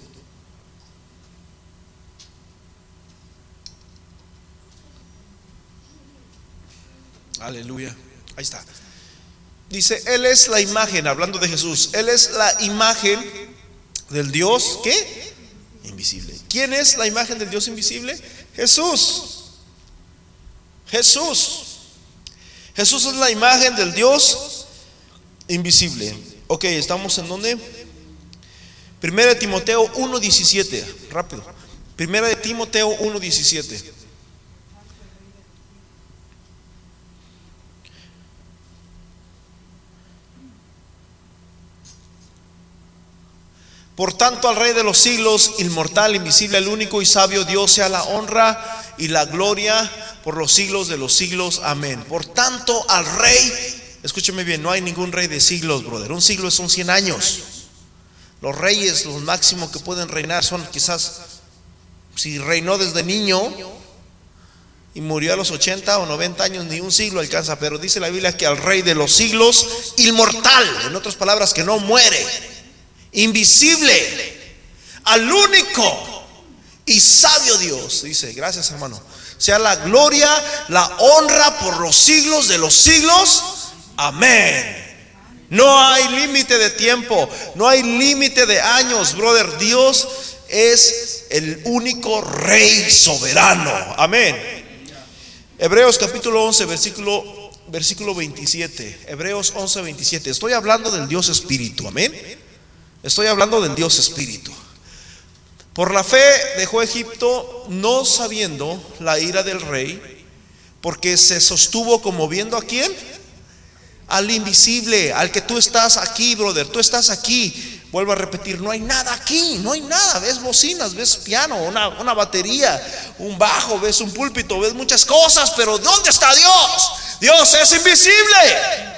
Aleluya. Ahí está. Dice, Él es la imagen, hablando de Jesús, Él es la imagen del Dios, ¿qué? Invisible. ¿Quién es la imagen del Dios invisible? Jesús. Jesús. Jesús es la imagen del Dios invisible. Ok, estamos en donde? Primera de Timoteo 1.17. Rápido. Primera de Timoteo 1.17. Por tanto, al Rey de los siglos, inmortal, invisible, el único y sabio Dios, sea la honra y la gloria por los siglos de los siglos. Amén. Por tanto, al Rey, escúcheme bien, no hay ningún rey de siglos, brother. Un siglo son 100 años. Los reyes, los máximos que pueden reinar son quizás, si reinó desde niño y murió a los 80 o 90 años, ni un siglo alcanza. Pero dice la Biblia que al Rey de los siglos, inmortal, en otras palabras, que no muere invisible, al único y sabio Dios. Dice, gracias hermano. Sea la gloria, la honra por los siglos de los siglos. Amén. No hay límite de tiempo, no hay límite de años, brother. Dios es el único rey soberano. Amén. Hebreos capítulo 11, versículo, versículo 27. Hebreos 11, 27. Estoy hablando del Dios Espíritu. Amén. Estoy hablando del Dios Espíritu. Por la fe dejó Egipto no sabiendo la ira del rey, porque se sostuvo como viendo a quién? Al invisible, al que tú estás aquí, brother, tú estás aquí. Vuelvo a repetir, no hay nada aquí, no hay nada. Ves bocinas, ves piano, una, una batería, un bajo, ves un púlpito, ves muchas cosas, pero ¿dónde está Dios? Dios es invisible.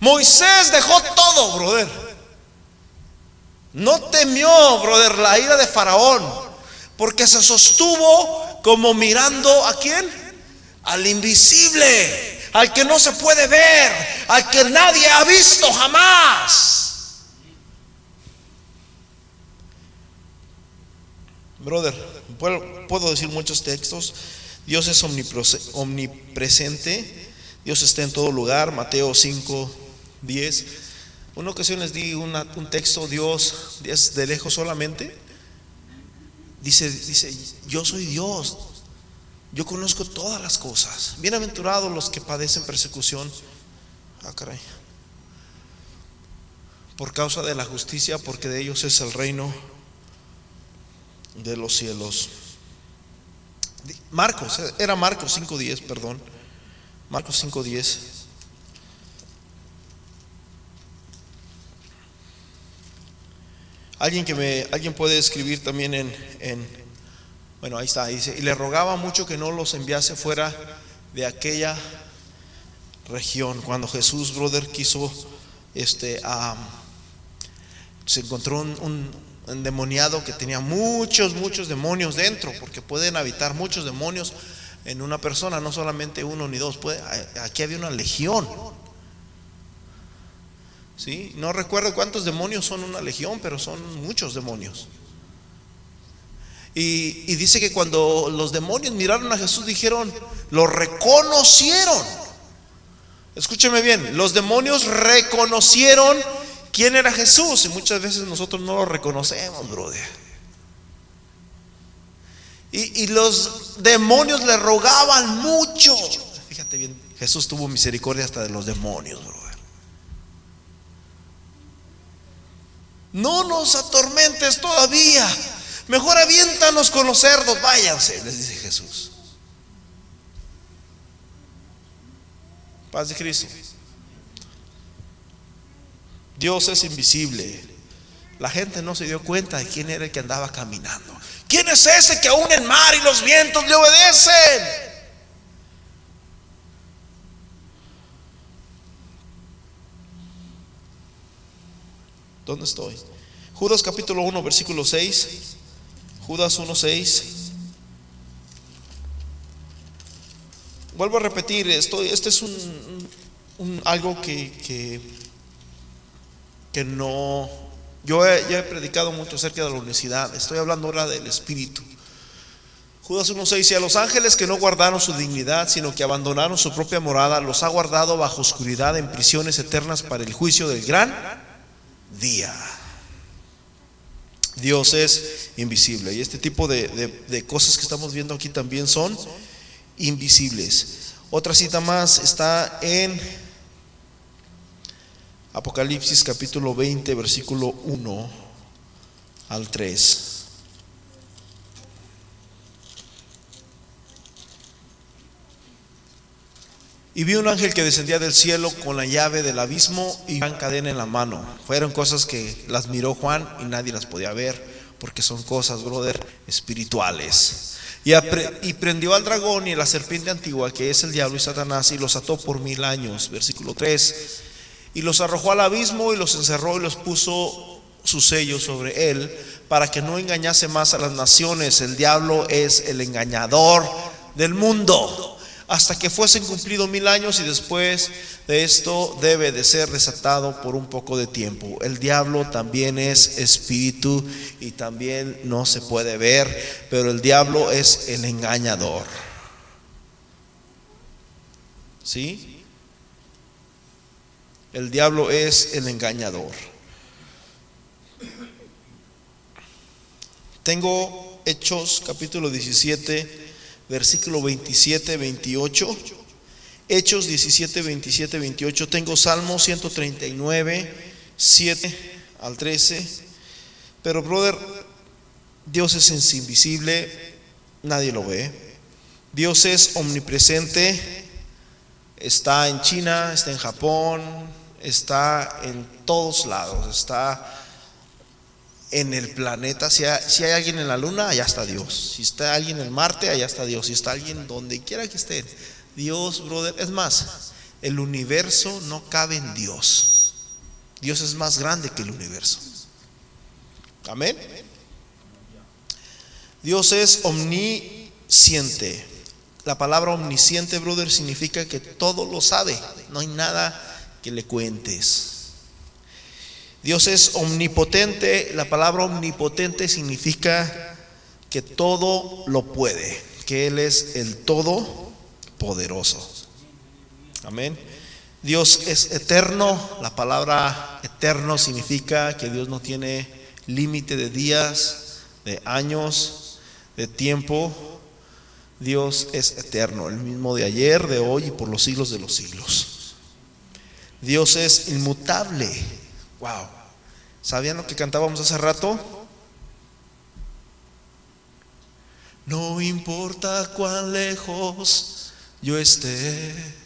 Moisés dejó todo, brother. No temió, brother, la ira de Faraón, porque se sostuvo como mirando a quién? Al invisible, al que no se puede ver, al que nadie ha visto jamás. Brother, puedo, decir muchos textos. Dios es omnipresente. Dios está en todo lugar. Mateo 5, 10. Una ocasión les di un texto, Dios es de lejos solamente. Dice, dice, yo soy Dios. Yo conozco todas las cosas. Bienaventurados los que padecen persecución. Ah, caray. Por causa de la justicia, porque de ellos es el reino de los cielos. Marcos, era Marcos 5.10, perdón. Marcos 5.10. Alguien que me, alguien puede escribir también en, en, bueno, ahí está, dice, y le rogaba mucho que no los enviase fuera de aquella región. Cuando Jesús, brother, quiso, este, se encontró un endemoniado que tenía muchos, muchos demonios dentro, porque pueden habitar muchos demonios en una persona, no solamente uno ni dos, puede, aquí había una legión. ¿Sí? No recuerdo cuántos demonios son una legión, pero son muchos demonios. Y, y dice que cuando los demonios miraron a Jesús dijeron, lo reconocieron. Escúcheme bien, los demonios reconocieron quién era Jesús y muchas veces nosotros no lo reconocemos, brother. Y, los demonios le rogaban mucho. Fíjate bien, Jesús tuvo misericordia hasta de los demonios, brother. No nos atormentes todavía. Mejor aviéntanos con los cerdos, váyanse, les dice Jesús. Paz de Cristo. Dios es invisible. La gente no se dio cuenta de quién era el que andaba caminando. ¿Quién es ese que aún el mar y los vientos le obedecen? ¿Dónde estoy? Judas capítulo 1, versículo 6. Judas 1, 6. Vuelvo a repetir, esto, este es un, algo que que no... Yo he, he predicado mucho acerca de la unicidad, estoy hablando ahora del Espíritu. Judas 1.6 dice, a los ángeles que no guardaron su dignidad, sino que abandonaron su propia morada, los ha guardado bajo oscuridad en prisiones eternas para el juicio del gran día. Dios es invisible. Y este tipo de, de, cosas que estamos viendo aquí también son invisibles. Otra cita más está en Apocalipsis capítulo 20, versículo 1 al 3. Y vi un ángel que descendía del cielo con la llave del abismo y gran cadena en la mano. Fueron cosas que las miró Juan y nadie las podía ver, porque son cosas, brother, espirituales. Y, y prendió al dragón y a la serpiente antigua, que es el diablo y Satanás, y los ató por mil años. Versículo 3 y los arrojó al abismo y los encerró y los puso su sello sobre él para que no engañase más a las naciones. El diablo es el engañador del mundo hasta que fuesen cumplidos mil años y después de esto debe de ser desatado por un poco de tiempo. El diablo también es espíritu y también no se puede ver, pero el diablo es el engañador. ¿Sí? El diablo es el engañador. Tengo Hechos capítulo 17, versículo 27, 28. Hechos 17, 27, 28. Tengo Salmo 139, 7 al 13. Pero, brother, Dios es invisible, nadie lo ve. Dios es omnipresente, está en China, está en Japón, está en todos lados, está en el planeta. Si hay, alguien en la luna, allá está Dios. Si está alguien en Marte, allá está Dios. Si está alguien donde quiera que esté, Dios, brother. Es más, el universo no cabe en Dios. Dios es más grande que el universo. Amén. Dios es omnisciente. La palabra omnisciente, brother, significa que todo lo sabe. No hay nada que le cuentes. Dios es omnipotente. La palabra omnipotente significa que todo lo puede, que Él es el todopoderoso. Amén. Dios es eterno. La palabra eterno significa que Dios no tiene límite de días, de años, de tiempo. Dios es eterno, el mismo de ayer, de hoy y por los siglos de los siglos. Dios es inmutable. Wow. ¿Sabían lo que cantábamos hace rato? No importa cuán lejos yo esté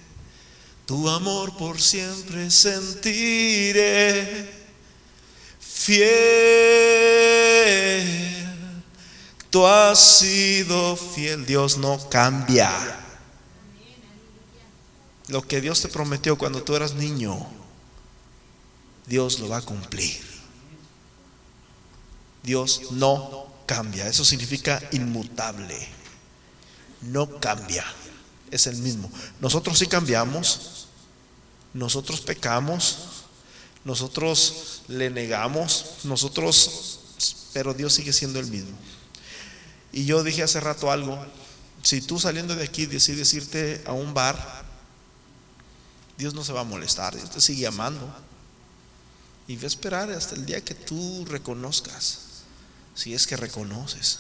tu amor por siempre sentiré. Fiel, tú has sido fiel, Dios no cambia. Lo que Dios te prometió cuando tú eras niño, Dios lo va a cumplir. Dios no cambia, eso significa inmutable. No cambia, es el mismo. Nosotros sí cambiamos, nosotros pecamos, nosotros le negamos, nosotros, pero Dios sigue siendo el mismo. Y yo dije hace rato algo, si tú saliendo de aquí decides irte a un bar, Dios no se va a molestar, Dios te sigue amando. Y va a esperar hasta el día que tú reconozcas, si es que reconoces.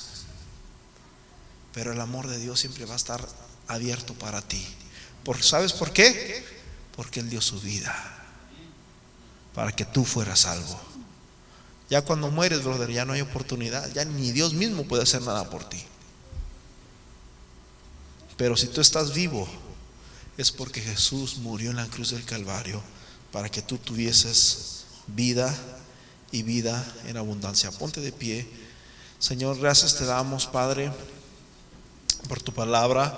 Pero el amor de Dios siempre va a estar abierto para ti. ¿Sabes por qué? Porque Él dio su vida para que tú fueras salvo. Ya cuando mueres, brother, ya no hay oportunidad, ya ni Dios mismo puede hacer nada por ti. Pero si tú estás vivo, es porque Jesús murió en la cruz del Calvario para que tú tuvieses vida y vida en abundancia. Ponte de pie. Señor, gracias te damos, Padre, por tu palabra,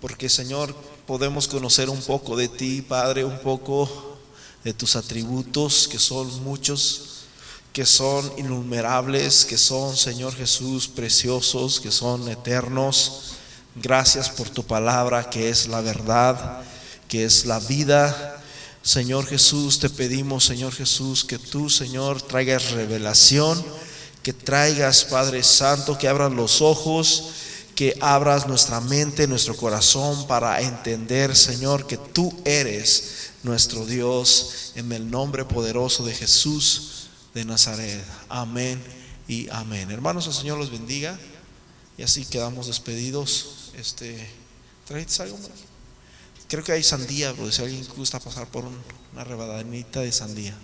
porque Señor, podemos conocer un poco de ti, Padre, un poco de tus atributos, que son muchos, que son innumerables, que son, Señor Jesús, preciosos, que son eternos. Gracias por tu palabra, que es la verdad, que es la vida. Señor Jesús, te pedimos, Señor Jesús, que tú, Señor, traigas revelación, que traigas, Padre Santo, que abras los ojos que abras nuestra mente, nuestro corazón para entender, Señor, que tú eres nuestro Dios en el nombre poderoso de Jesús de Nazaret. Amén y amén. Hermanos, el Señor los bendiga. Y así quedamos despedidos. Este, algo Creo que hay sandía, pero si alguien gusta pasar por una rebadanita de sandía.